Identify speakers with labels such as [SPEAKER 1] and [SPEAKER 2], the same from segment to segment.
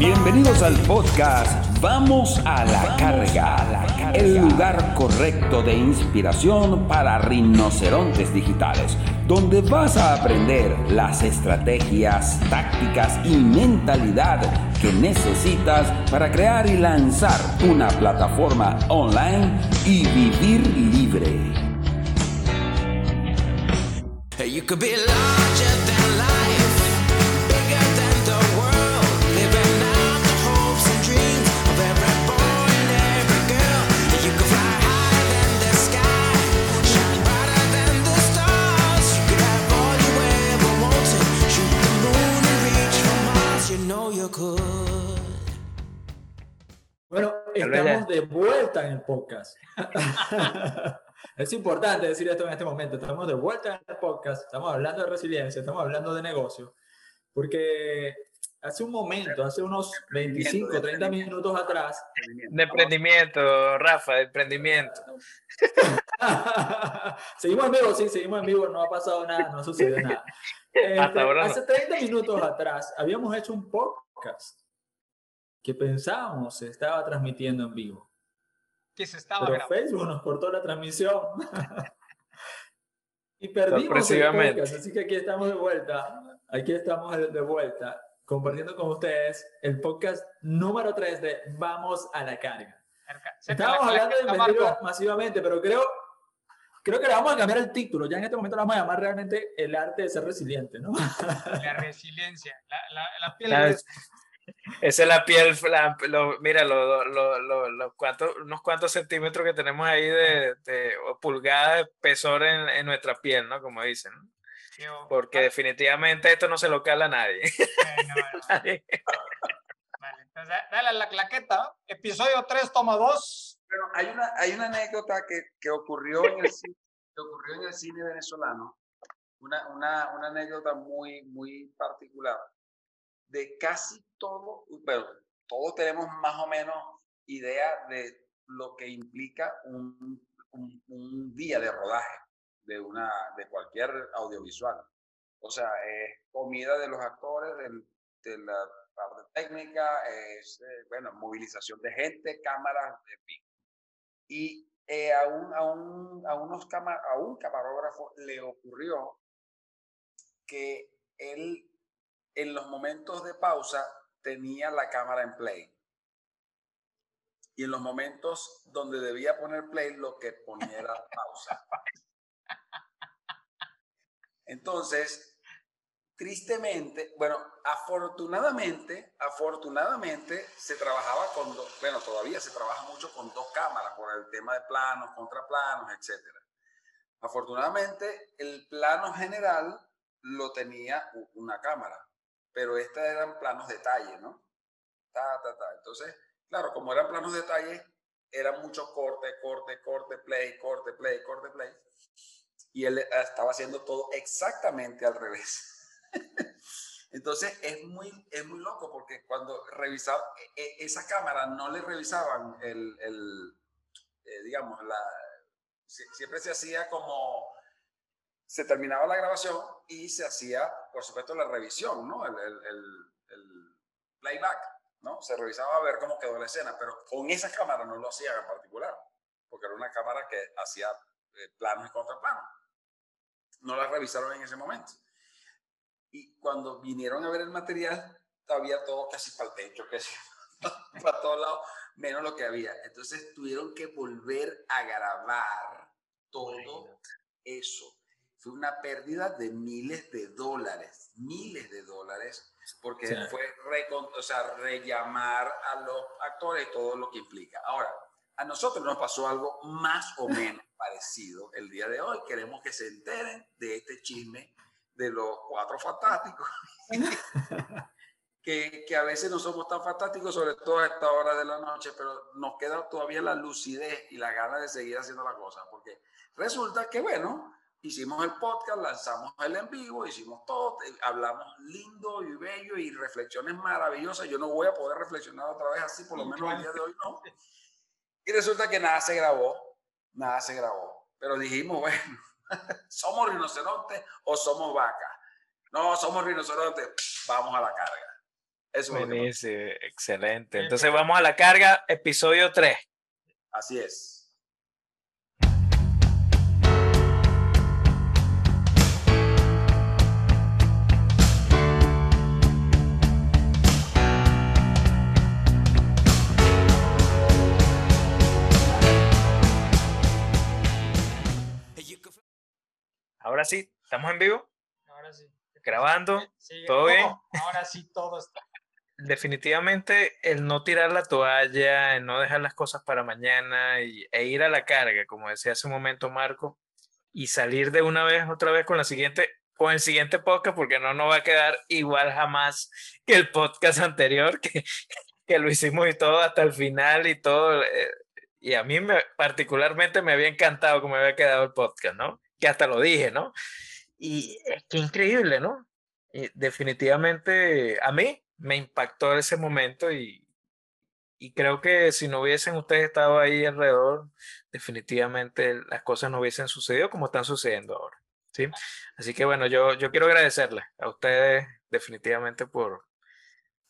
[SPEAKER 1] Bienvenidos al podcast Vamos a la carga, el lugar correcto de inspiración para rinocerontes digitales, donde vas a aprender las estrategias, tácticas y mentalidad que necesitas para crear y lanzar una plataforma online y vivir libre.
[SPEAKER 2] You could.
[SPEAKER 3] Bueno, estamos de vuelta en el podcast. es importante decir esto en este momento. Estamos de vuelta en el podcast. Estamos hablando de resiliencia, estamos hablando de negocio. Porque hace un momento, hace unos 25, 30 minutos atrás,
[SPEAKER 4] De emprendimiento, Rafa, de emprendimiento.
[SPEAKER 3] seguimos en vivo, sí, seguimos en vivo, no ha pasado nada, no sucedió nada. Este,
[SPEAKER 4] ahora no.
[SPEAKER 3] hace 30 minutos atrás habíamos hecho un podcast que pensábamos se estaba transmitiendo en vivo.
[SPEAKER 5] que se estaba
[SPEAKER 3] Pero
[SPEAKER 5] grabando.
[SPEAKER 3] Facebook nos cortó la transmisión. y perdimos el podcast, así que aquí estamos de vuelta. Aquí estamos de vuelta compartiendo con ustedes el podcast número 3 de Vamos a la carga. Estábamos
[SPEAKER 5] la
[SPEAKER 3] hablando de
[SPEAKER 5] Marco.
[SPEAKER 3] masivamente, pero creo, creo que le vamos a cambiar el título. Ya en este momento le vamos a llamar realmente el arte de ser resiliente, ¿no?
[SPEAKER 5] La resiliencia, la, la, la piel
[SPEAKER 4] La-. Esa es la piel, la- lo- mira, lo- lo- lo- lo- cuantos- unos cuantos centímetros que tenemos ahí de, de- pulgadas de espesor en, en nuestra piel, ¿no? Como dicen. Porque
[SPEAKER 5] vale,
[SPEAKER 4] definitivamente esto no se lo cala a nadie.
[SPEAKER 5] bueno, bueno, vale, entonces, da- dale a la claqueta. Episodio 3, toma 2.
[SPEAKER 6] Bueno, hay una, hay una anécdota que, que ocurrió en el cine, que ocurrió en el cine venezolano, una, una, una anécdota muy, muy particular, de casi todo, bueno, todos tenemos más o menos idea de lo que implica un, un, un día de rodaje de, una, de cualquier audiovisual. O sea, es comida de los actores, de la parte técnica, es, eh, bueno, movilización de gente, cámaras, en fin y eh, a, un, a, un, a, unos cama- a un camarógrafo le ocurrió que él en los momentos de pausa tenía la cámara en play. Y en los momentos donde debía poner play, lo que ponía era pausa. Entonces, tristemente, bueno, afortunadamente, afortunadamente se trabajaba con dos, bueno, todavía se trabaja mucho con dos cámaras por el tema de planos, contraplanos, etcétera. Afortunadamente, el plano general lo tenía una cámara, pero estos eran planos detalle, ¿no? Ta, ta, ta. Entonces, claro, como eran planos detalle, era mucho corte, corte, corte, play, corte, play, corte, play. Y él estaba haciendo todo exactamente al revés. Entonces es muy, es muy loco porque cuando revisaba e- e- esa cámara no le revisaban el, el, eh, digamos, la, sie- siempre se hacía como, se terminaba la grabación y se hacía, por supuesto, la revisión, ¿no? El, el, el- el playback, ¿no? Se revisaba a ver cómo quedó la escena, pero con esa cámara no lo hacían en particular, porque era una cámara que hacía eh, planos y contraplanos. No la revisaron en ese momento. Y cuando vinieron a ver el material, había todo casi para el techo, casi para todos lados, menos lo que había. Entonces tuvieron que volver a grabar todo eso. Fue una pérdida de miles de dólares, miles de dólares, porque
[SPEAKER 3] Sí.
[SPEAKER 6] fue recon- o sea, rellamar a los actores todo lo que implica. Ahora, a nosotros nos pasó algo más o menos parecido el día de hoy. Queremos que se enteren de este chisme de los cuatro fantásticos. que, que a veces no somos tan fantásticos, sobre todo a esta hora de la noche, pero nos queda todavía la lucidez y la ganas de seguir haciendo la cosa, porque resulta que, bueno, hicimos el podcast, lanzamos el en vivo, hicimos todo, hablamos lindo y bello y reflexiones maravillosas. Yo no voy a poder reflexionar otra vez así, por lo menos el día de hoy no. Y resulta que nada se grabó, nada se grabó. Pero dijimos, bueno, ¿somos rinocerontes o somos vacas? No, somos rinocerontes, vamos a la carga. Eso es.
[SPEAKER 4] Buenísimo, excelente.
[SPEAKER 5] Sí,
[SPEAKER 4] Entonces vamos a la carga, episodio 3.
[SPEAKER 6] Así es.
[SPEAKER 4] Ahora sí, estamos en vivo,
[SPEAKER 5] Ahora sí.
[SPEAKER 4] grabando. ¿Todo bien?
[SPEAKER 5] Ahora sí todo está.
[SPEAKER 4] Definitivamente el no tirar la toalla, el no dejar las cosas para mañana y, e ir a la carga, como decía hace un momento Marco, y salir de una vez otra vez con la siguiente, con el siguiente podcast, porque no nos va a quedar igual jamás que el podcast anterior, que, que lo hicimos y todo hasta el final y todo. eh, y a mí me, particularmente me había encantado cómo había quedado el podcast, ¿no? Que hasta lo dije, ¿no? Y es que increíble, ¿no? Y definitivamente a mí me impactó ese momento y, y creo que si no hubiesen ustedes estado ahí alrededor, definitivamente las cosas no hubiesen sucedido como están sucediendo ahora. ¿sí? Así que bueno, yo, yo quiero agradecerles a ustedes definitivamente por,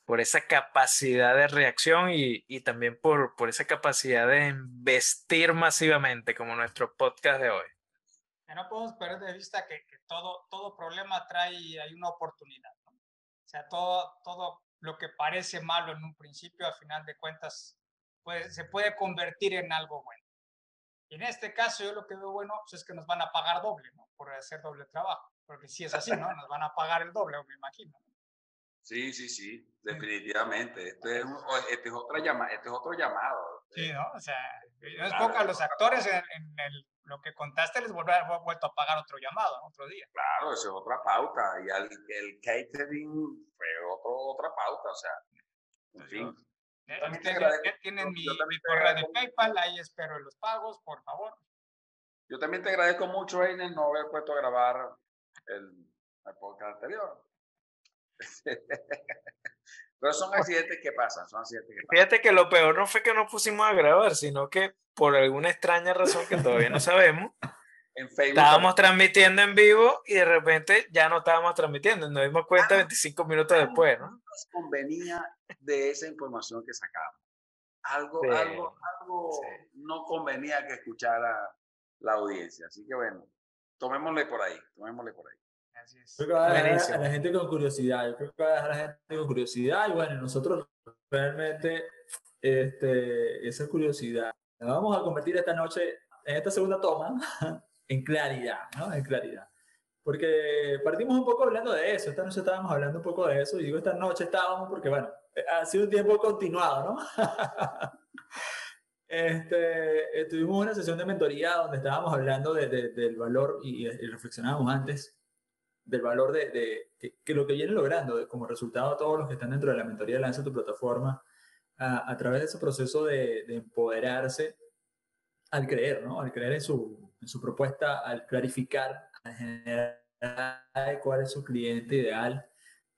[SPEAKER 4] por esa capacidad de reacción y, y también por, por esa capacidad de investir masivamente como nuestro podcast de hoy.
[SPEAKER 5] Que no podemos perder de vista que, que todo, todo problema trae hay una oportunidad. ¿no? O sea, todo, todo lo que parece malo en un principio, al final de cuentas, pues, se puede convertir en algo bueno. Y en este caso, yo lo que veo bueno pues, es que nos van a pagar doble, ¿no? Por hacer doble trabajo. Porque si es así, ¿no? Nos van a pagar el doble, me imagino.
[SPEAKER 6] Sí, sí, sí, definitivamente. Este es, un- este es otra llama, este es otro llamado.
[SPEAKER 5] Sí, ¿no? O sea, no es
[SPEAKER 6] Claro,
[SPEAKER 5] poco a los actores en, en el, lo que contaste les volver, vuelto a pagar otro llamado, ¿no? otro día.
[SPEAKER 6] Claro, eso es otra pauta. Y el catering fue otro, otra pauta, o sea, en fin.
[SPEAKER 5] Eh,
[SPEAKER 6] también te
[SPEAKER 5] ya tienen
[SPEAKER 6] yo-
[SPEAKER 5] mi,
[SPEAKER 6] yo también
[SPEAKER 5] mi
[SPEAKER 6] te
[SPEAKER 5] correo de PayPal, ahí espero los pagos, por favor.
[SPEAKER 6] Yo también te agradezco mucho, Einer, no haber puesto a grabar el, el podcast anterior. Pero son accidentes que pasan, son accidentes que pasan.
[SPEAKER 4] Fíjate que lo peor no fue que nos pusimos a grabar, sino que por alguna extraña razón que todavía no sabemos,
[SPEAKER 6] En Facebook.
[SPEAKER 4] estábamos transmitiendo en vivo y de repente ya no estábamos transmitiendo. Nos dimos cuenta 25 minutos después, ¿no?
[SPEAKER 6] nos convenía de esa información que sacamos. Algo,
[SPEAKER 4] Sí,
[SPEAKER 6] algo, algo
[SPEAKER 4] sí.
[SPEAKER 6] no convenía que escuchara la audiencia. Así que bueno, tomémosle por ahí, tomémosle por ahí.
[SPEAKER 5] Así es.
[SPEAKER 3] Creo que va a dejar
[SPEAKER 4] Buenísimo.
[SPEAKER 3] a la gente con curiosidad. Yo creo que va a dejar a la gente con curiosidad. Y bueno, nosotros realmente este, esa curiosidad la vamos a convertir esta noche, en esta segunda toma, en claridad, ¿no? En claridad. Porque partimos un poco hablando de eso. Esta noche estábamos hablando un poco de eso. Y digo esta noche estábamos porque, bueno, ha sido un tiempo continuado, ¿no? Este, tuvimos una sesión de mentoría donde estábamos hablando de- de- del valor y, y reflexionábamos antes del valor de, de- que, que lo que vienen logrando como resultado todos los que están dentro de la mentoría de Lanza tu plataforma a, a través de ese proceso de, de empoderarse al creer, ¿no? Al creer en su, en su propuesta, al clarificar, al generar cuál es su cliente ideal,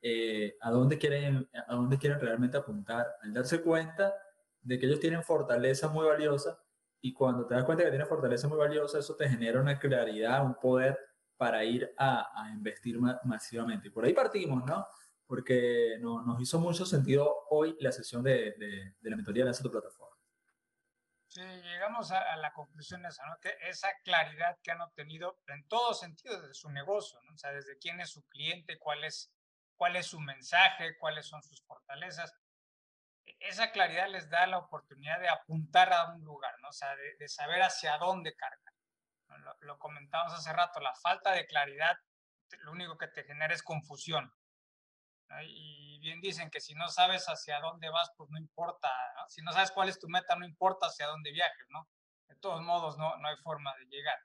[SPEAKER 3] eh, a, dónde quieren, a dónde quieren realmente apuntar, al darse cuenta de que ellos tienen fortaleza muy valiosa y cuando te das cuenta que tienes fortaleza muy valiosa, eso te genera una claridad, un poder para ir a, a investir ma- masivamente. Por ahí partimos, ¿no? Porque no- nos hizo mucho sentido hoy la sesión de, de, la mentoría de tu plataforma.
[SPEAKER 5] Sí, llegamos a, la conclusión esa, ¿no? Que esa claridad que han obtenido en todos sentidos de su negocio, ¿no? O sea, desde quién es su cliente, cuál es, cuál es su mensaje, cuáles son sus fortalezas. Esa claridad les da la oportunidad de apuntar a un lugar, ¿no? O sea, de, de saber hacia dónde cargar. Lo, lo comentábamos hace rato, la falta de claridad lo único que te genera es confusión. Y bien dicen que si no sabes hacia dónde vas, pues no importa. Si no sabes cuál es tu meta, no importa hacia dónde viajes, ¿no? De todos modos, no, no hay forma de llegar.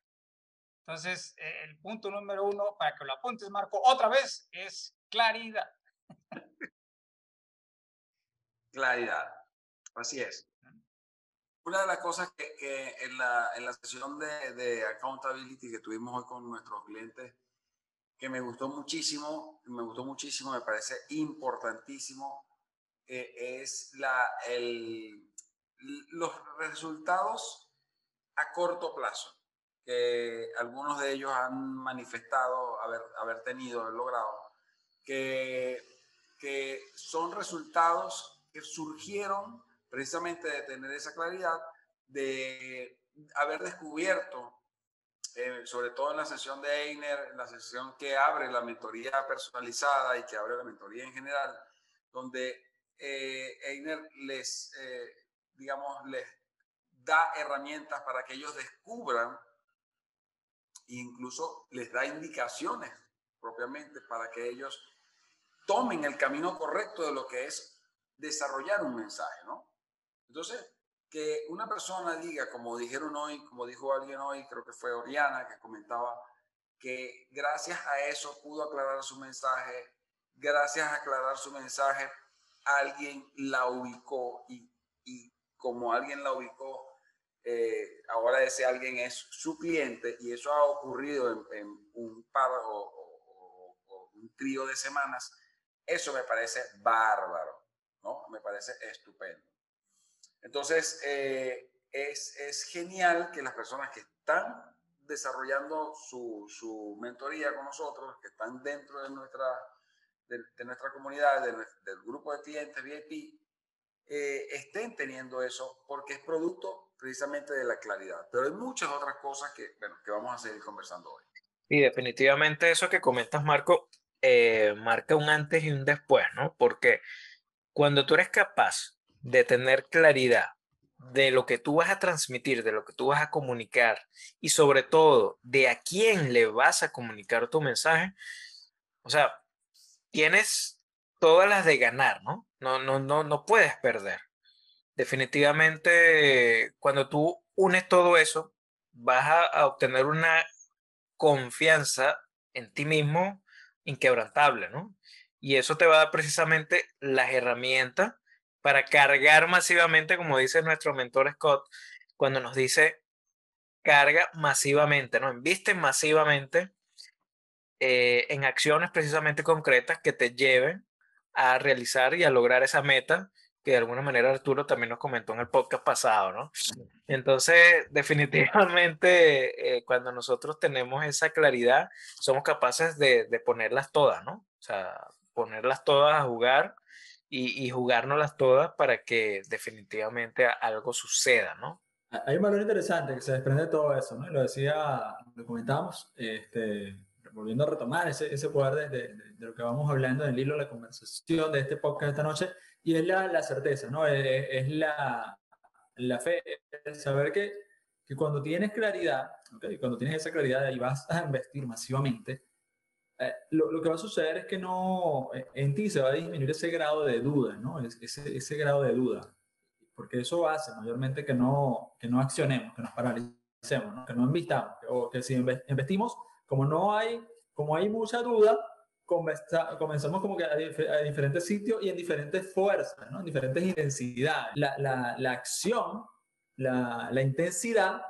[SPEAKER 5] Entonces, eh, el punto número uno, para que lo apuntes, Marco, otra vez, es claridad.
[SPEAKER 6] Claridad. Así es. Una de las cosas que, que en, la, en la sesión de, de accountability que tuvimos hoy con nuestros clientes, que me gustó muchísimo, me gustó muchísimo, me parece importantísimo, eh, es la, el, los resultados a corto plazo, que algunos de ellos han manifestado haber, haber tenido, haber logrado, que que son resultados que surgieron precisamente de tener esa claridad, de haber descubierto, eh, sobre todo en la sesión de Einer, en la sesión que abre la mentoría personalizada y que abre la mentoría en general, donde eh, Einer les, eh, digamos, les da herramientas para que ellos descubran e incluso les da indicaciones propiamente para que ellos tomen el camino correcto de lo que es desarrollar un mensaje, ¿no? Entonces, que una persona diga, como dijeron hoy, como dijo alguien hoy, creo que fue Oriana que comentaba, que gracias a eso pudo aclarar su mensaje, gracias a aclarar su mensaje, alguien la ubicó y, y como alguien la ubicó, eh, ahora ese alguien es su cliente y eso ha ocurrido en, en un par o, o, o, un trío de semanas, eso me parece bárbaro, ¿no? Me parece estupendo. Entonces, eh, es, es, genial que las personas que están desarrollando su, su, mentoría con nosotros, que están dentro de nuestra, de, nuestra comunidad, de, del grupo de clientes VIP, eh, estén teniendo eso porque es producto precisamente de la claridad. Pero hay muchas otras cosas que, bueno, que vamos a seguir conversando hoy.
[SPEAKER 4] Y definitivamente eso que comentas, Marco, eh, marca un antes y un después, ¿no? Porque cuando tú eres capaz de tener claridad de lo que tú vas a transmitir, de lo que tú vas a comunicar y sobre todo de a quién le vas a comunicar tu mensaje, o sea, tienes todas las de ganar, ¿no? No, no, no, no puedes perder. Definitivamente, cuando tú unes todo eso, vas a, a obtener una confianza en ti mismo inquebrantable, ¿no? Y eso te va a dar precisamente las herramientas para cargar masivamente, como dice nuestro mentor Scott, cuando nos dice carga masivamente, ¿no? Inviste masivamente eh, en acciones precisamente concretas que te lleven a realizar y a lograr esa meta que de alguna manera Arturo también nos comentó en el podcast pasado, ¿no? Entonces, definitivamente, eh, cuando nosotros tenemos esa claridad, somos capaces de, de ponerlas todas, ¿no? O sea, ponerlas todas a jugar y, y jugárnoslas todas para que definitivamente algo suceda, ¿no?
[SPEAKER 3] Hay un valor interesante que se desprende de todo eso, ¿no? Lo decía, lo comentábamos, este, volviendo a retomar ese, ese poder de, de, de, lo que vamos hablando en el hilo de la conversación de este podcast esta noche, y es la, la certeza, ¿no? Es, es la, la fe, es saber que, que cuando tienes claridad, ¿okay? cuando tienes esa claridad y vas a investir masivamente, eh, lo, lo, que va a suceder es que no, eh, en ti se va a disminuir ese grado de duda, ¿no? Ese, ese grado de duda, porque eso hace mayormente que no, que no accionemos, que nos paralicemos, ¿no? que no invitamos, o que si investimos, como no hay, como hay mucha duda, comenzamos como que a, a, diferentes sitios y en diferentes fuerzas, ¿no? en diferentes intensidades. La, la, la acción, la, la intensidad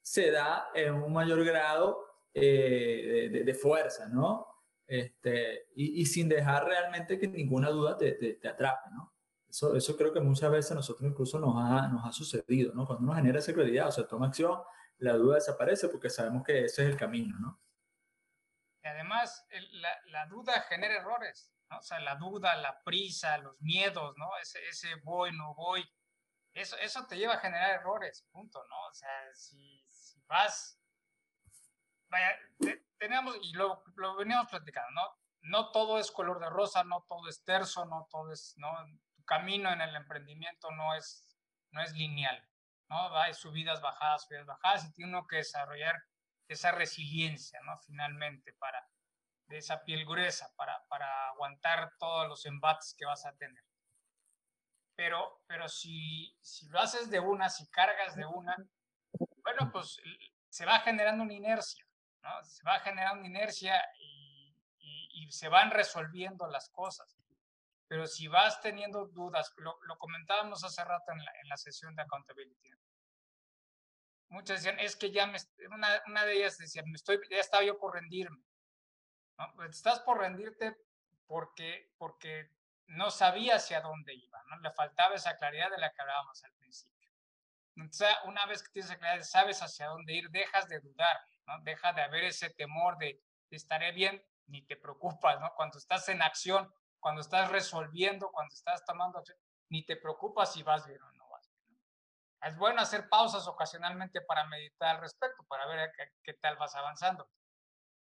[SPEAKER 3] se da en un mayor grado eh, de, de, fuerza, ¿no? Este, y, y, sin dejar realmente que ninguna duda te, te, te atrape, ¿no? Eso, eso, creo que muchas veces a nosotros incluso nos ha, nos ha sucedido, ¿no? Cuando uno genera esa claridad, o sea, toma acción, la duda desaparece porque sabemos que ese es el camino, ¿no?
[SPEAKER 5] Y además, el, la, la, duda genera errores, ¿no? O sea, la duda, la prisa, los miedos, ¿no? Ese, ese voy, no voy, eso, eso te lleva a generar errores, punto, ¿no? O sea, si, si vas vaya, te, tenemos, y lo, lo veníamos platicando, ¿no? No todo es color de rosa, no todo es terso, no todo es, ¿no? Tu camino en el emprendimiento no es, no es lineal, ¿no? Hay subidas, bajadas, subidas, bajadas, y tiene uno que desarrollar esa resiliencia, ¿no? Finalmente, para, de esa piel gruesa, para, para aguantar todos los embates que vas a tener. Pero, pero si, si lo haces de una, si cargas de una, bueno, pues se va generando una inercia. Se va generando inercia y, y, se van resolviendo las cosas. Pero si vas teniendo dudas, lo, lo comentábamos hace rato en la, en la, sesión de accountability. Muchas decían, es que ya me, una, una de ellas decía, me estoy, ya estaba yo por rendirme. ¿no? Pues estás por rendirte porque, porque no sabía hacia dónde iba, ¿no? Le faltaba esa claridad de la que hablábamos al principio. Entonces, una vez que tienes esa sabes hacia dónde ir, dejas de dudar ¿no? Deja de haber ese temor de, estaré bien, ni te preocupas, ¿no? Cuando estás en acción, cuando estás resolviendo, cuando estás tomando acción, ni te preocupas si vas bien o no vas bien. Es bueno hacer pausas ocasionalmente para meditar al respecto, para ver qué tal vas avanzando.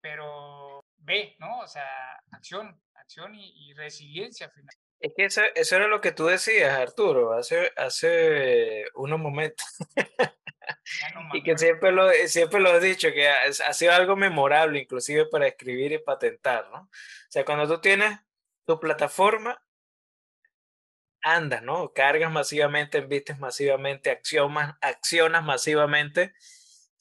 [SPEAKER 5] Pero ve, ¿no? O sea, acción, acción y, y resiliencia final.
[SPEAKER 4] Es que eso, eso era lo que tú decías, Arturo, hace, hace unos momentos. Y que siempre lo, siempre lo he dicho, que ha, ha sido algo memorable, inclusive para escribir y patentar, ¿no? O sea, cuando tú tienes tu plataforma, andas, ¿no? Cargas masivamente, envistes masivamente, accionas, accionas masivamente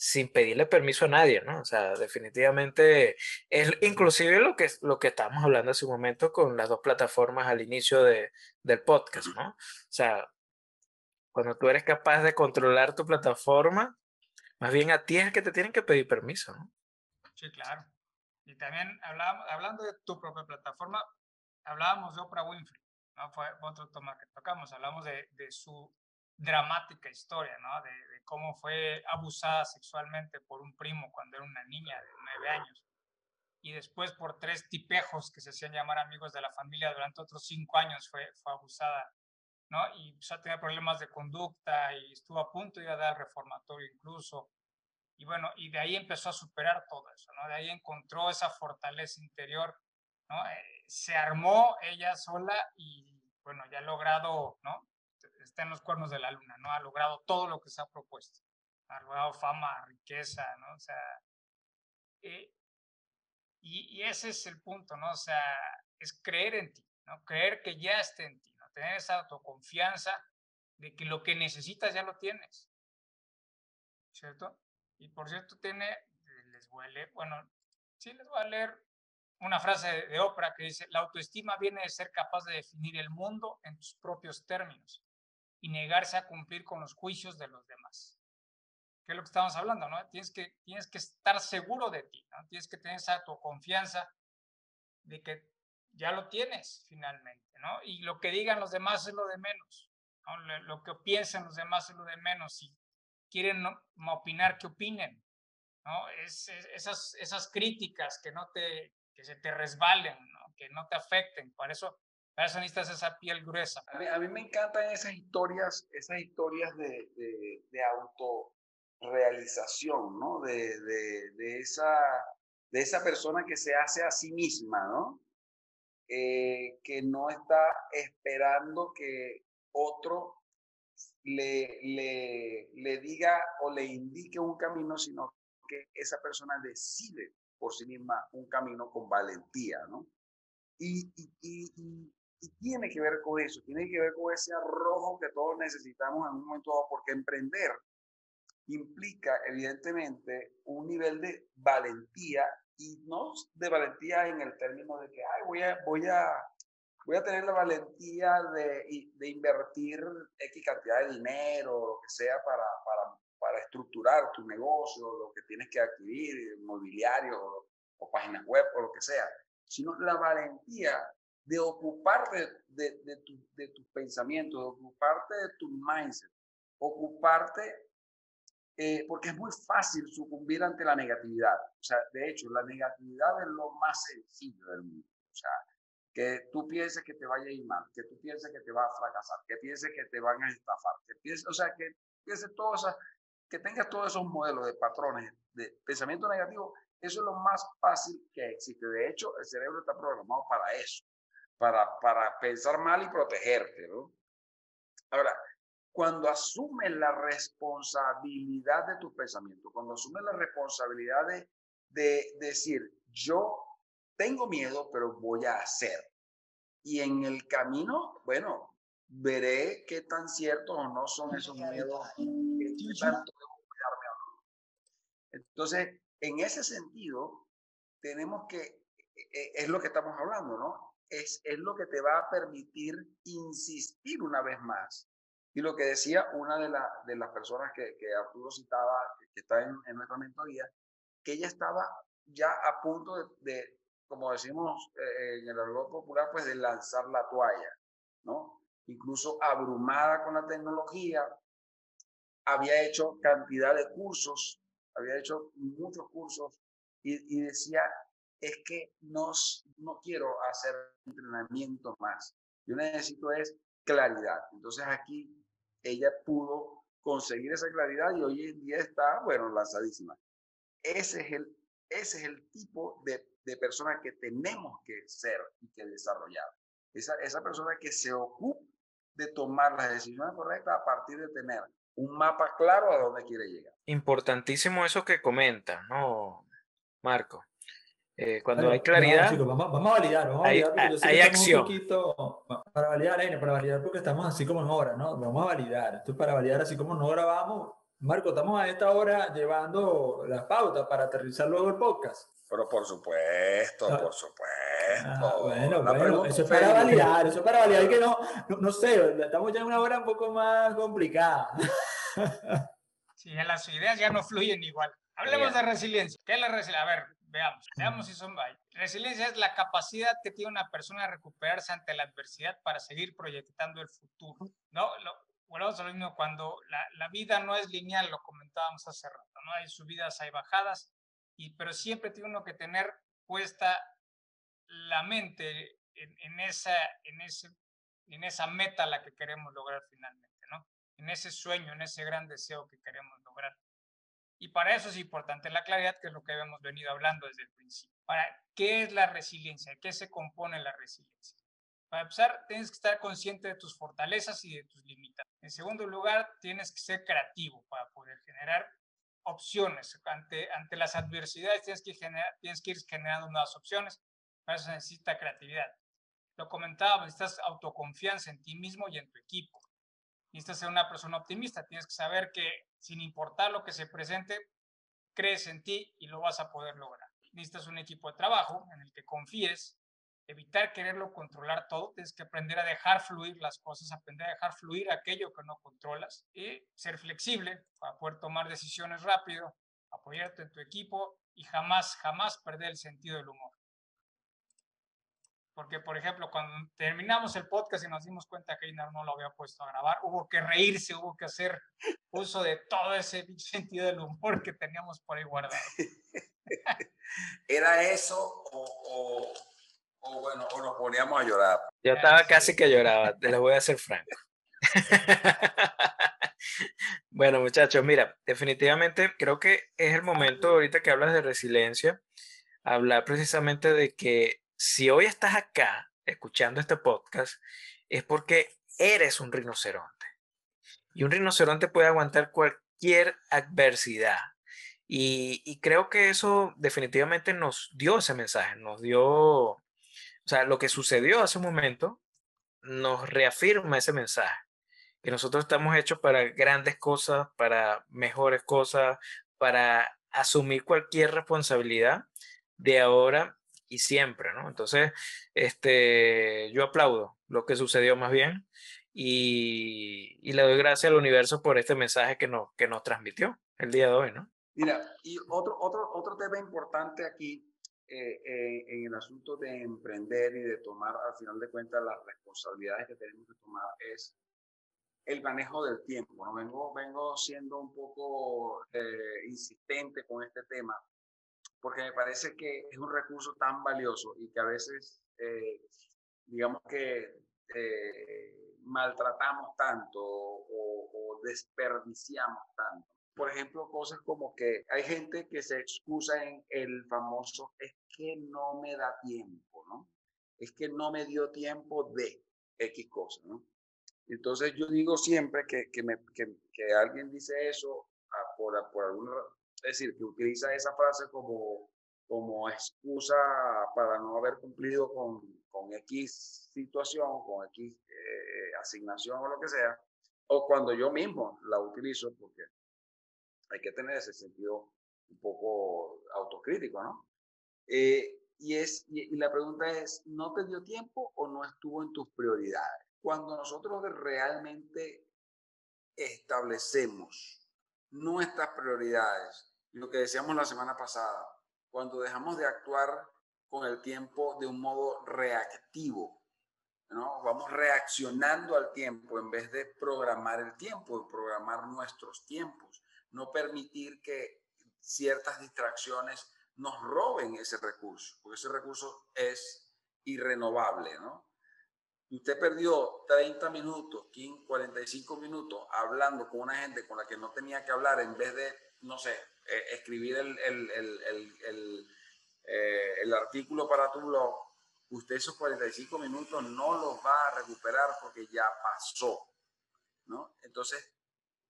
[SPEAKER 4] sin pedirle permiso a nadie, ¿no? O sea, definitivamente es inclusive lo que, lo que estábamos hablando hace un momento con las dos plataformas al inicio de, del podcast, ¿no? O sea, cuando tú eres capaz de controlar tu plataforma, más bien a ti es que te tienen que pedir permiso, ¿no?
[SPEAKER 5] Sí, claro. Y también hablábamos, hablando de tu propia plataforma, hablábamos de Oprah Winfrey, ¿no? Fue otro tema que tocamos, hablamos de, de su dramática historia, ¿no? De, cómo fue abusada sexualmente por un primo cuando era una niña de nueve años. Y después por tres tipejos que se hacían llamar amigos de la familia durante otros cinco años fue, abusada, ¿no? Y empezó a tener problemas de conducta y estuvo a punto de ir a dar reformatorio incluso. Y bueno, y de ahí empezó a superar todo eso, ¿no? De ahí encontró esa fortaleza interior, ¿no? Eh, se armó ella sola y, bueno, ya ha logrado, ¿no? Está en los cuernos de la luna, ¿no? Ha logrado todo lo que se ha propuesto. Ha logrado fama, riqueza, ¿no? O sea, eh, y, y ese es el punto, ¿no? O sea, es creer en ti, ¿no? Creer que ya esté en ti, ¿no? Tener esa autoconfianza de que lo que necesitas ya lo tienes, ¿cierto? Y por cierto, tiene, les voy a leer, bueno, sí les voy a leer una frase de, de Oprah que dice, la autoestima viene de ser capaz de definir el mundo en tus propios términos y negarse a cumplir con los juicios de los demás. ¿Qué es lo que estamos hablando? ¿no? Tienes, que, tienes que estar seguro de ti, ¿no? tienes que tener esa autoconfianza de que ya lo tienes finalmente, ¿no? Y lo que digan los demás es lo de menos, ¿no? Lo, que piensen los demás es lo de menos. Si quieren opinar, que opinen, ¿no? Es, es- esas, esas críticas que no te, que se te resbalen, ¿no? Que no te afecten. Para eso, eso necesitas esa piel gruesa.
[SPEAKER 6] A mí, a mí me encantan esas historias, esas historias de, de, de autorrealización, ¿no? De, de, esa, de esa persona que se hace a sí misma, ¿no? Eh, que no está esperando que otro le, le, le diga o le indique un camino, sino que esa persona decide por sí misma un camino con valentía, ¿no? Y, y, y, y tiene que ver con eso, tiene que ver con ese arrojo que todos necesitamos en un momento dado, porque emprender implica evidentemente un nivel de valentía y no de valentía en el término de que Ay, voy, a, voy, a, voy a tener la valentía de, de invertir X cantidad de dinero lo que sea para, para, para estructurar tu negocio, lo que tienes que adquirir, mobiliario o, o páginas web o lo que sea, sino la valentía de ocuparte de, de, tu, de tus pensamientos, de ocuparte de tu mindset, ocuparte eh, porque es muy fácil sucumbir ante la negatividad. O sea, de hecho, la negatividad es lo más sencillo del mundo. O sea, que tú pienses que te vaya a ir mal, que tú pienses que te va a fracasar, que pienses que te van a estafar, que pienses, o sea, que pienses todas que tengas todos esos modelos de patrones de pensamiento negativo, eso es lo más fácil que existe. De hecho, el cerebro está programado para eso, para, para pensar mal y protegerte, ¿no? Ahora, cuando asumes la responsabilidad de tus pensamientos, cuando asumes la responsabilidad de, de decir, yo tengo miedo, pero voy a hacer. Y en el camino, bueno, veré qué tan ciertos o no son esos miedos, qué tanto debo cuidarme o no. Entonces, en ese sentido, tenemos que, eh, es lo que estamos hablando, ¿no? Es, es lo que te va a permitir insistir una vez más y lo que decía una de, la, de las personas que, que Arturo citaba, que, está en, en, nuestra mentoría, que ella estaba ya a punto de, como decimos eh, en el argot popular, pues de lanzar la toalla, ¿no? Incluso abrumada con la tecnología, había hecho cantidad de cursos, había hecho muchos cursos y decía, es que nos, no quiero hacer entrenamiento más. Yo necesito es claridad. Entonces aquí ella pudo conseguir esa claridad y hoy en día está, bueno, lanzadísima. Ese es el, ese es el tipo de, de persona que tenemos que ser y que desarrollar. Esa, esa persona que se ocupa de tomar las decisiones correctas a partir de tener un mapa claro a dónde quiere llegar.
[SPEAKER 4] Importantísimo eso que comenta, ¿no, Marco? Eh, cuando hay claridad,
[SPEAKER 3] no, chicos, vamos, vamos a validar, vamos a
[SPEAKER 4] hay-
[SPEAKER 3] validar porque yo sé
[SPEAKER 4] hay
[SPEAKER 3] que estamos
[SPEAKER 4] acción.
[SPEAKER 3] un poquito, para validar, Aine, para validar porque estamos así como en hora, ¿no? Vamos a validar, esto es para validar así como no grabamos. Marco, estamos a esta hora llevando las pautas para aterrizar luego el podcast.
[SPEAKER 6] Pero por supuesto,
[SPEAKER 3] Ah.
[SPEAKER 6] por supuesto.
[SPEAKER 3] Ah, bueno, bueno,
[SPEAKER 6] pregunta
[SPEAKER 3] eso es para validar, eso es para validar que no, no, no sé, estamos ya en una hora un poco más complicada.
[SPEAKER 5] Sí, las ideas ya no fluyen igual. Hablemos
[SPEAKER 4] Bien.
[SPEAKER 5] de resiliencia. ¿Qué es la resiliencia? A ver, veamos, veamos si son hay. Resiliencia es la capacidad que tiene una persona de recuperarse ante la adversidad para seguir proyectando el futuro. ¿No? Lo, volvemos a lo mismo, cuando la, la vida no es lineal, lo comentábamos hace rato, ¿no? Hay subidas, hay bajadas, y, pero siempre tiene uno que tener puesta la mente en, en esa, en, ese, en esa meta a la que queremos lograr finalmente, ¿no? En ese sueño, en ese gran deseo que queremos lograr. Y para eso es importante la claridad, que es lo que hemos venido hablando desde el principio. Para, ¿Qué es la resiliencia? ¿De ¿Qué se compone la resiliencia? Para empezar, tienes que estar consciente de tus fortalezas y de tus limitaciones. En segundo lugar, tienes que ser creativo para poder generar opciones. Ante, ante las adversidades tienes que, generar, tienes que ir generando nuevas opciones. Para eso necesita creatividad. Lo comentaba, necesitas autoconfianza en ti mismo y en tu equipo. Necesitas ser una persona optimista. Tienes que saber que sin importar lo que se presente, crees en ti y lo vas a poder lograr. Necesitas un equipo de trabajo en el que confíes, evitar quererlo controlar todo, tienes que aprender a dejar fluir las cosas, aprender a dejar fluir aquello que no controlas y ser flexible para poder tomar decisiones rápido, apoyarte en tu equipo y jamás, jamás perder el sentido del humor. Porque, por ejemplo, cuando terminamos el podcast y nos dimos cuenta que Einar no lo había puesto a grabar, hubo que reírse, hubo que hacer uso de todo ese sentido del humor que teníamos por ahí guardado.
[SPEAKER 6] ¿Era eso o, o, o, bueno, o nos poníamos a llorar?
[SPEAKER 4] yo estaba casi que lloraba, te lo voy a hacer franco. bueno, muchachos, mira, definitivamente creo que es el momento ahorita que hablas de resiliencia, hablar precisamente de que si hoy estás acá escuchando este podcast, es porque eres un rinoceronte. Y un rinoceronte puede aguantar cualquier adversidad. Y, y creo que eso definitivamente nos dio ese mensaje, nos dio, o sea, lo que sucedió hace un momento nos reafirma ese mensaje, que nosotros estamos hechos para grandes cosas, para mejores cosas, para asumir cualquier responsabilidad de ahora y siempre, ¿no? Entonces, este, yo aplaudo lo que sucedió más bien y, le doy gracias al universo por este mensaje que nos, que nos transmitió el día de hoy, ¿no?
[SPEAKER 6] Mira, y otro, otro, otro tema importante aquí eh, eh, en el asunto de emprender y de tomar, al final de cuentas, las responsabilidades que tenemos que tomar es el manejo del tiempo. ¿no? Vengo, vengo siendo un poco eh, insistente con este tema porque me parece que es un recurso tan valioso y que a veces, eh, digamos que eh, maltratamos tanto o, o desperdiciamos tanto por ejemplo, cosas como que hay gente que se excusa en el famoso es que no me da tiempo, ¿no? Es que no me dio tiempo de X cosa, ¿no? Entonces yo digo siempre que, que, me, que, que alguien dice eso a, por, a, por alguna es decir, que utiliza esa frase como, como excusa para no haber cumplido con, con X situación, con X eh, asignación o lo que sea, o cuando yo mismo la utilizo, porque hay que tener ese sentido un poco autocrítico, ¿no? Eh, y, es, y, y, la pregunta es, ¿no te dio tiempo o no estuvo en tus prioridades? Cuando nosotros realmente establecemos nuestras prioridades, lo que decíamos la semana pasada, cuando dejamos de actuar con el tiempo de un modo reactivo, ¿no? Vamos reaccionando al tiempo en vez de programar el tiempo, de programar nuestros tiempos no permitir que ciertas distracciones nos roben ese recurso, porque ese recurso es irrenovable, ¿no? Usted perdió 30 minutos, 15, 45 minutos hablando con una gente con la que no tenía que hablar en vez de, no sé, eh, escribir el, el, el, eh, el artículo para tu blog. Usted esos 45 minutos no los va a recuperar porque ya pasó, ¿no? Entonces,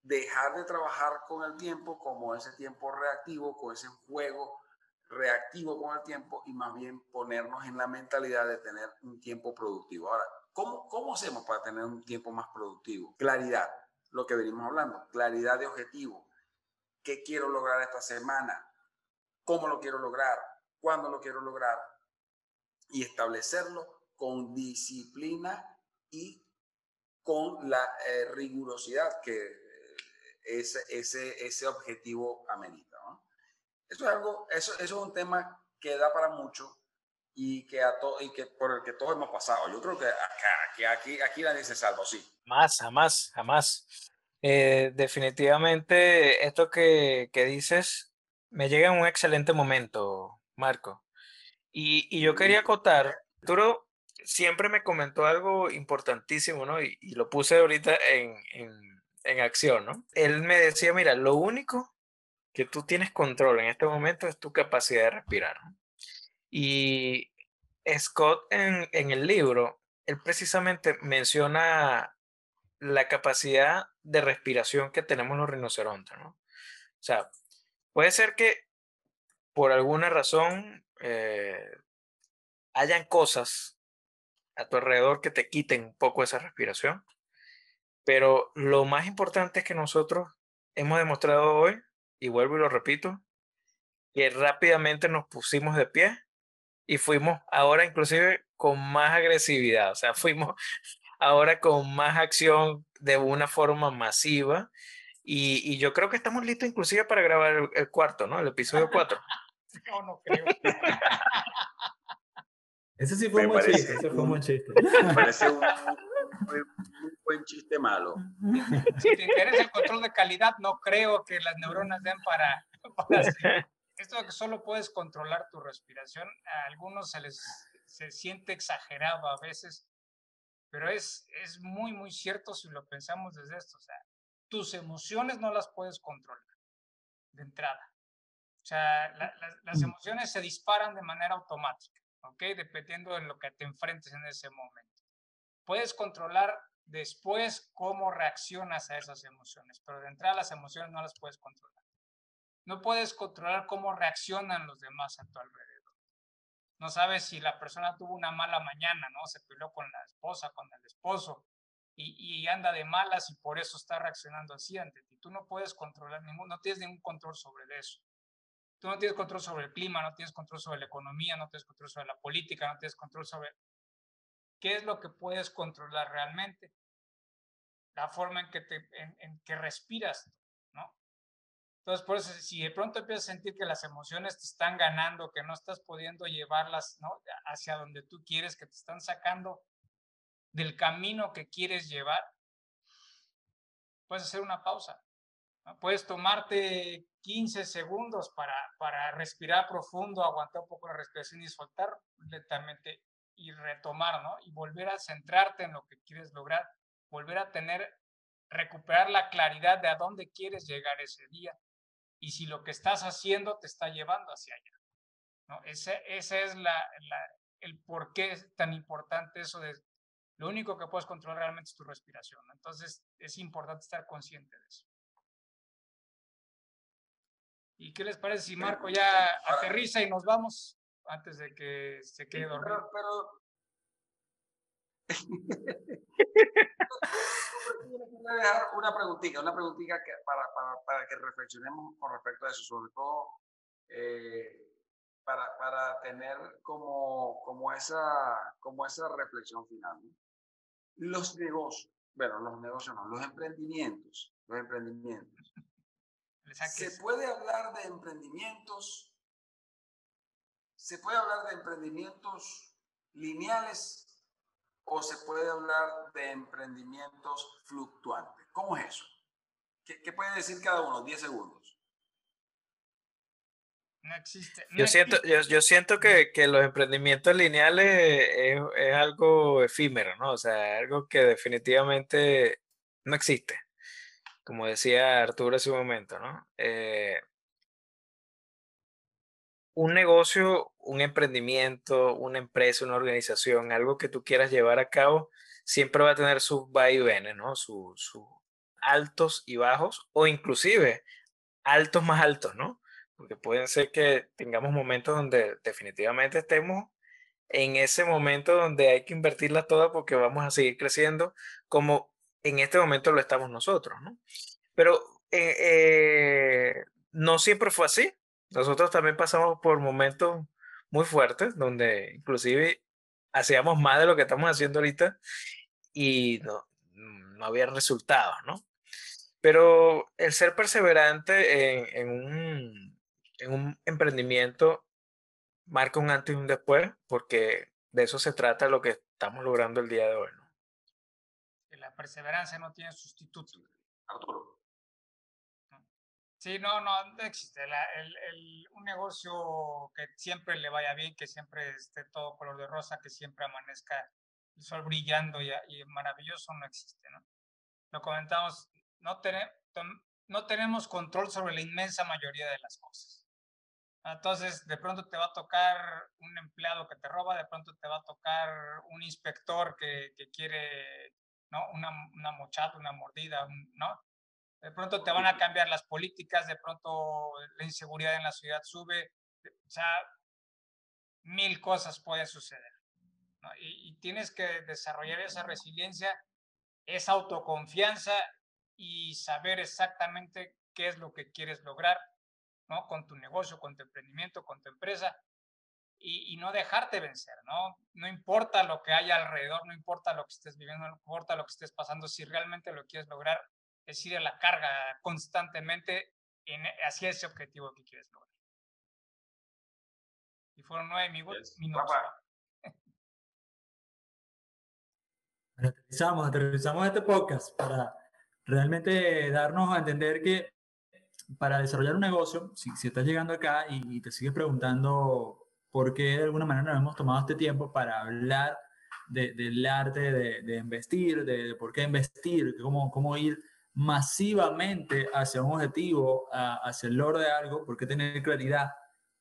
[SPEAKER 6] dejar de trabajar con el tiempo como ese tiempo reactivo, con ese juego reactivo con el tiempo y más bien ponernos en la mentalidad de tener un tiempo productivo. Ahora, ¿cómo, cómo hacemos para tener un tiempo más productivo? Claridad, lo que venimos hablando, claridad de objetivo. ¿Qué quiero lograr esta semana? ¿Cómo lo quiero lograr? ¿Cuándo lo quiero lograr? Y establecerlo con disciplina y con la eh, rigurosidad que eh, ese, ese, ese objetivo amerita. ¿no? Eso es algo, eso, eso es un tema que da para mucho y que, a to, y que por el que todos hemos pasado. Yo creo que acá, que aquí, aquí nadie se salva, sí.
[SPEAKER 4] Más, jamás, jamás. Eh, definitivamente esto que, que dices me llega en un excelente momento, Marco. Y, y yo quería acotar, Arturo siempre me comentó algo importantísimo, ¿no? Y, y lo puse ahorita en, en, en acción, ¿no? Él me decía, mira, lo único que tú tienes control en este momento es tu capacidad de respirar. ¿no? Y Scott en, en el libro, él precisamente menciona la capacidad de respiración que tenemos los rinocerontes, ¿no? O sea, puede ser que por alguna razón eh, hayan cosas a tu alrededor que te quiten un poco esa respiración, pero lo más importante es que nosotros hemos demostrado hoy, y vuelvo y lo repito, que rápidamente nos pusimos de pie y fuimos ahora inclusive con más agresividad, o sea, fuimos ahora con más acción de una forma masiva y, y yo creo que estamos listos inclusive para grabar el, el cuarto, ¿no? El episodio 4.
[SPEAKER 5] No, no creo.
[SPEAKER 3] Ese sí fue un buen
[SPEAKER 6] parece
[SPEAKER 3] chiste, ese fue un buen chiste.
[SPEAKER 6] Me parece un, un- un buen chiste malo.
[SPEAKER 5] Si te interesa el control de calidad, no creo que las neuronas den para, para hacer. Esto de que solo puedes controlar tu respiración, a algunos se les se siente exagerado a veces, pero es, es muy, muy cierto si lo pensamos desde esto. O sea, tus emociones no las puedes controlar de entrada. O sea, la- la- las emociones se disparan de manera automática, ¿ok? Dependiendo de lo que te enfrentes en ese momento. Puedes controlar después cómo reaccionas a esas emociones, pero de entrada las emociones no las puedes controlar. No puedes controlar cómo reaccionan los demás a tu alrededor. No sabes si la persona tuvo una mala mañana, ¿no? Se peleó con la esposa, con el esposo, y, anda de malas y por eso está reaccionando así ante ti. Tú no puedes controlar ningún, no tienes ningún control sobre eso. Tú no tienes control sobre el clima, no tienes control sobre la economía, no tienes control sobre la política, no tienes control sobre qué es lo que puedes controlar realmente. La forma en que, te, en, que respiras. Entonces, por eso, si de pronto empiezas a sentir que las emociones te están ganando, que no estás pudiendo llevarlas hacia donde tú quieres, que te están sacando del camino que quieres llevar, puedes hacer una pausa. Puedes tomarte 15 segundos para, para respirar profundo, aguantar un poco la respiración y soltar lentamente y retomar, ¿no? Y volver a centrarte en lo que quieres lograr, volver a tener, recuperar la claridad de a dónde quieres llegar ese día y si lo que estás haciendo te está llevando hacia allá. ¿no? Ese, ese es la, la, el por qué es tan importante eso de lo único que puedes controlar realmente es tu respiración. ¿no? Entonces es importante estar consciente de eso. ¿Y qué les parece si Marco ya aterriza y nos vamos antes de que se quede dormido?
[SPEAKER 6] Pero, pero... una preguntita, una preguntita que para, para, para, que reflexionemos con respecto a eso, sobre todo eh, para, para tener como, como, esa, como esa reflexión final. ¿no? Los negocios, bueno, los negocios no, los emprendimientos, los emprendimientos. Se puede hablar de emprendimientos, se puede hablar de emprendimientos lineales o se puede hablar de emprendimientos fluctuantes. ¿Cómo es eso? ¿Qué, qué puede decir cada uno? 10 segundos.
[SPEAKER 5] No existe. no
[SPEAKER 4] Yo siento,
[SPEAKER 5] existe.
[SPEAKER 4] yo, yo siento que, que los emprendimientos lineales es, es algo efímero, ¿no? O sea, algo que definitivamente no existe, como decía Arturo hace un momento, ¿no? Eh, un negocio, un emprendimiento, una empresa, una organización, algo que tú quieras llevar a cabo, siempre va a tener sus vaivenes, ¿no? Sus sus altos y bajos, o inclusive altos más altos, ¿no? Porque pueden ser que tengamos momentos donde definitivamente estemos en ese momento donde hay que invertirla toda porque vamos a seguir creciendo como en este momento lo estamos nosotros, ¿no? Pero eh, eh, no siempre fue así. Nosotros también pasamos por momentos muy fuertes donde inclusive hacíamos más de lo que estamos haciendo ahorita y no, no había resultados, ¿no? Pero el ser perseverante en, en un, en un emprendimiento marca un antes y un después, porque de eso se trata lo que estamos logrando el día de hoy, ¿no?
[SPEAKER 5] La perseverancia no tiene sustituto.
[SPEAKER 6] Arturo.
[SPEAKER 5] Sí, no, no, existe. El- el- un negocio que siempre le vaya bien, que siempre esté todo color de rosa, que siempre amanezca el sol brillando y, y maravilloso, no existe, ¿no? Lo comentamos, no, tom- no tenemos control sobre la inmensa mayoría de las cosas. Entonces, de pronto te va a tocar un empleado que te roba, de pronto te va a tocar un inspector que, quiere, ¿no? Una, una mochada, una mordida, ¿no? De pronto te van a cambiar las políticas, de pronto la inseguridad en la ciudad sube, o sea, mil cosas pueden suceder. ¿no? Y, y tienes que desarrollar esa resiliencia, esa autoconfianza y saber exactamente qué es lo que quieres lograr, ¿no? Con tu negocio, con tu emprendimiento, con tu empresa. Y, y no dejarte vencer, ¿no? No importa lo que haya alrededor, no importa lo que estés viviendo, no importa lo que estés pasando, si realmente lo quieres lograr, es ir a la carga constantemente en, hacia ese objetivo que quieres lograr. Y fueron nueve minutos.
[SPEAKER 3] Aterrizamos, aterrizamos este podcast para realmente darnos a entender que para desarrollar un negocio, si, si estás llegando acá y, y te sigues preguntando por qué de alguna manera nos hemos tomado este tiempo para hablar de- del arte de, de investir, de, de por qué investir, cómo, cómo ir masivamente hacia un objetivo, hacia el logro de algo, por qué tener claridad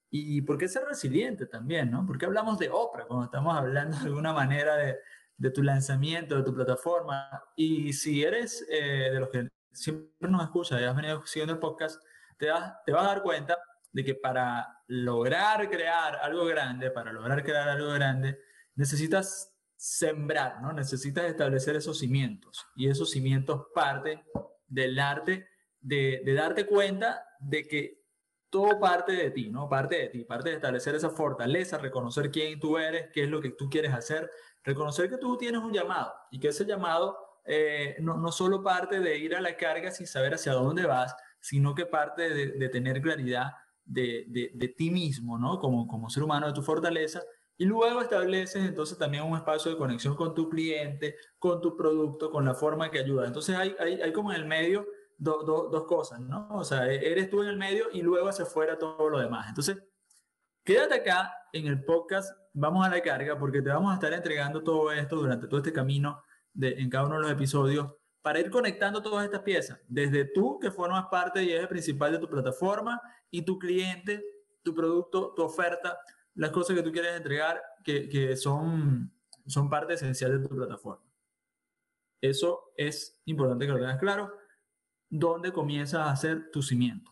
[SPEAKER 3] y por qué ser resiliente también, ¿no? ¿Por qué hablamos de Oprah cuando estamos hablando de alguna manera de, de tu lanzamiento, de tu plataforma. Y si eres eh, de los que siempre nos escuchas y has venido siguiendo el podcast, te vas, te vas a dar cuenta de que para lograr crear algo grande, para lograr crear algo grande, necesitas sembrar, ¿no? Necesitas establecer esos cimientos. Y esos cimientos parten del arte de, de darte cuenta de que todo parte de ti, ¿no? Parte de ti, parte de establecer esa fortaleza, reconocer quién tú eres, qué es lo que tú quieres hacer, reconocer que tú tienes un llamado y que ese llamado eh, no, no solo parte de ir a la carga sin saber hacia dónde vas, sino que parte de, tener claridad de, de, de, ti mismo, ¿no? Como, como ser humano, de tu fortaleza. Y luego estableces entonces también un espacio de conexión con tu cliente, con tu producto, con la forma que ayuda. Entonces hay, hay, hay como en el medio do, do, dos cosas, ¿no? O sea, eres tú en el medio y luego hacia afuera todo lo demás. Entonces, quédate acá en el podcast, vamos a la carga, porque te vamos a estar entregando todo esto durante todo este camino de, en cada uno de los episodios para ir conectando todas estas piezas, desde tú que formas parte y eje principal de tu plataforma y tu cliente, tu producto, tu oferta, las cosas que tú quieres entregar que, que son, son parte esencial de tu plataforma. Eso es importante que lo tengas claro dónde comienzas a hacer tu cimiento.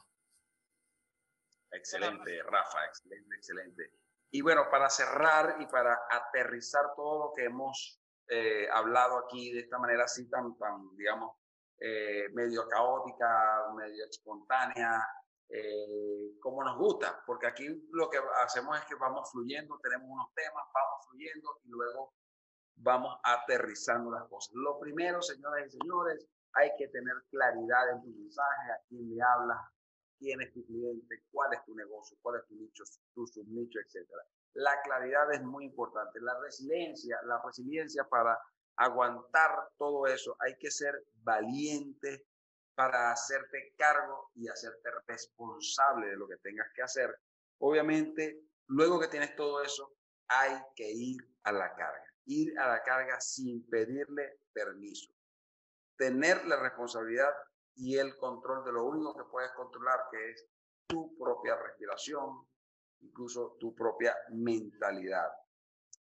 [SPEAKER 6] Excelente, Rafa, excelente, excelente. Y bueno, para cerrar y para aterrizar todo lo que hemos eh, hablado aquí de esta manera así tan, tan digamos, eh, medio caótica, medio espontánea, eh, como nos gusta, porque aquí lo que hacemos es que vamos fluyendo, tenemos unos temas, vamos fluyendo y luego vamos aterrizando las cosas. Lo primero, señoras y señores, hay que tener claridad en tu mensaje, a quién le hablas, quién es tu cliente, cuál es tu negocio, cuál es tu nicho, tu subnicho, etc. La claridad es muy importante. La resiliencia, la resiliencia para aguantar todo eso, hay que ser valiente para hacerte cargo y hacerte responsable de lo que tengas que hacer Obviamente, luego que tienes todo eso, hay que ir a la carga. Ir a la carga sin pedirle permiso. Tener la responsabilidad y el control de lo único que puedes controlar, que es tu propia respiración, incluso tu propia mentalidad.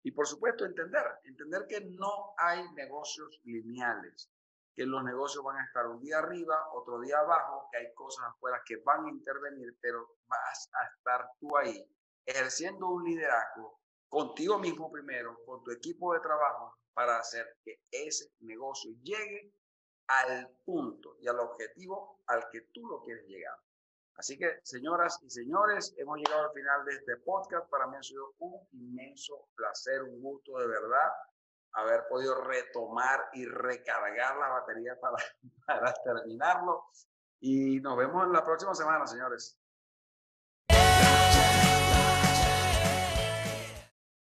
[SPEAKER 6] Y por supuesto, entender, entender que no hay negocios lineales, que los negocios van a estar un día arriba, otro día abajo, que hay cosas afuera que van a intervenir, pero vas a estar tú ahí ejerciendo un liderazgo contigo mismo primero, con tu equipo de trabajo, para hacer que ese negocio llegue al punto y al objetivo al que tú lo quieres llegar. Así que, señoras y señores, hemos llegado al final de este podcast. Para mí ha sido un inmenso placer, un gusto de verdad haber podido retomar y recargar la batería para, para terminarlo. Y nos vemos en la próxima semana, señores.